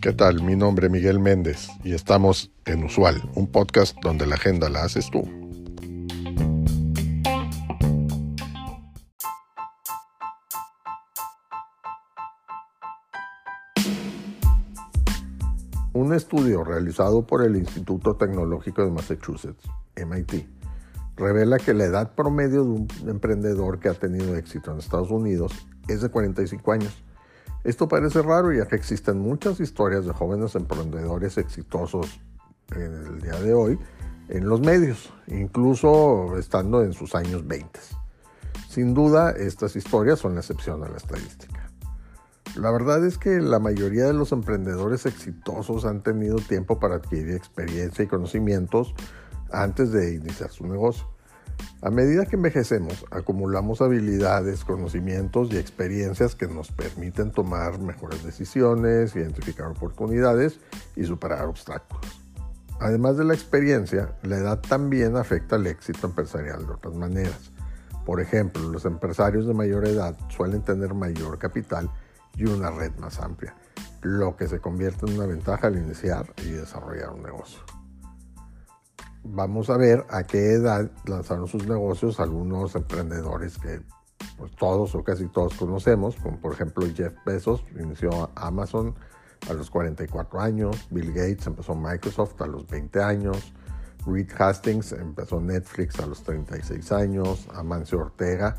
¿Qué tal? Mi nombre es Miguel Méndez y estamos en Usual, un podcast donde la agenda la haces tú. Un estudio realizado por el Instituto Tecnológico de Massachusetts, MIT, revela que la edad promedio de un emprendedor que ha tenido éxito en Estados Unidos es de 45 años. Esto parece raro ya que existen muchas historias de jóvenes emprendedores exitosos en el día de hoy en los medios, incluso estando en sus años 20. Sin duda, estas historias son la excepción a la estadística. La verdad es que la mayoría de los emprendedores exitosos han tenido tiempo para adquirir experiencia y conocimientos antes de iniciar su negocio. A medida que envejecemos, acumulamos habilidades, conocimientos y experiencias que nos permiten tomar mejores decisiones, identificar oportunidades y superar obstáculos. Además de la experiencia, la edad también afecta el éxito empresarial de otras maneras. Por ejemplo, los empresarios de mayor edad suelen tener mayor capital y una red más amplia, lo que se convierte en una ventaja al iniciar y desarrollar un negocio. Vamos a ver a qué edad lanzaron sus negocios algunos emprendedores que pues, todos o casi todos conocemos, como por ejemplo Jeff Bezos inició Amazon a los 44 años, Bill Gates empezó Microsoft a los 20 años, Reed Hastings empezó Netflix a los 36 años, Amancio Ortega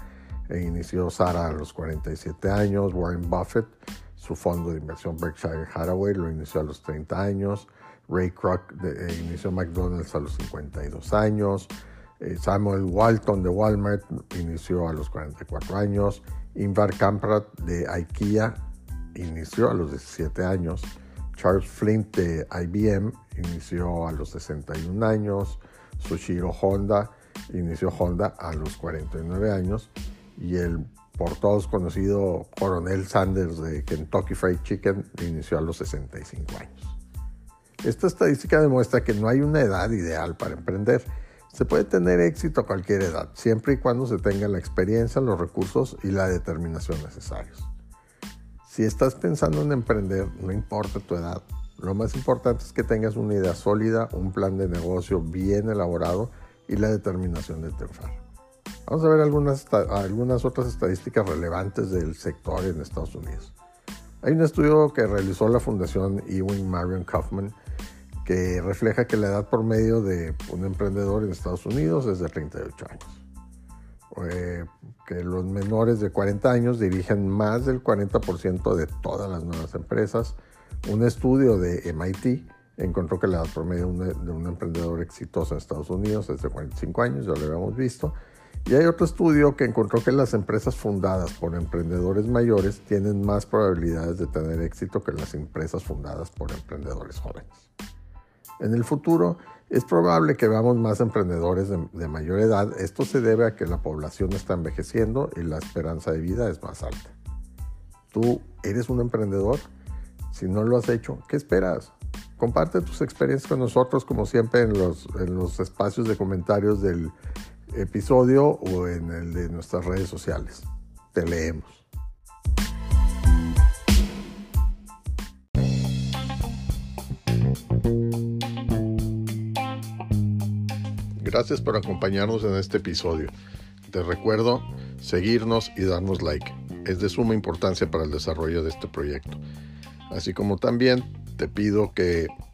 e inició Sara a los 47 años. Warren Buffett, su fondo de inversión Berkshire Hathaway, lo inició a los 30 años. Ray Kroc eh, inició McDonald's a los 52 años. Eh, Samuel Walton de Walmart inició a los 44 años. Invar Kamprad de IKEA inició a los 17 años. Charles Flint de IBM inició a los 61 años. Sushiro Honda inició Honda a los 49 años y el por todos conocido Coronel Sanders de Kentucky Fried Chicken inició a los 65 años. Esta estadística demuestra que no hay una edad ideal para emprender. Se puede tener éxito a cualquier edad, siempre y cuando se tenga la experiencia, los recursos y la determinación necesarios. Si estás pensando en emprender, no importa tu edad, lo más importante es que tengas una idea sólida, un plan de negocio bien elaborado y la determinación de triunfar. Vamos a ver algunas, algunas otras estadísticas relevantes del sector en Estados Unidos. Hay un estudio que realizó la Fundación Ewing Marion Kaufman que refleja que la edad promedio de un emprendedor en Estados Unidos es de 38 años. Eh, que los menores de 40 años dirigen más del 40% de todas las nuevas empresas. Un estudio de MIT encontró que la edad promedio de un, de un emprendedor exitoso en Estados Unidos es de 45 años, ya lo habíamos visto. Y hay otro estudio que encontró que las empresas fundadas por emprendedores mayores tienen más probabilidades de tener éxito que las empresas fundadas por emprendedores jóvenes. En el futuro es probable que veamos más emprendedores de, mayor edad. Esto se debe a que la población está envejeciendo y la esperanza de vida es más alta. ¿Tú eres un emprendedor? Si no lo has hecho, ¿qué esperas? Comparte tus experiencias con nosotros como siempre en los, en los espacios de comentarios del episodio o en el de nuestras redes sociales. Te leemos. Gracias por acompañarnos en este episodio. Te recuerdo seguirnos y darnos like. Es de suma importancia para el desarrollo de este proyecto. Así como también te pido que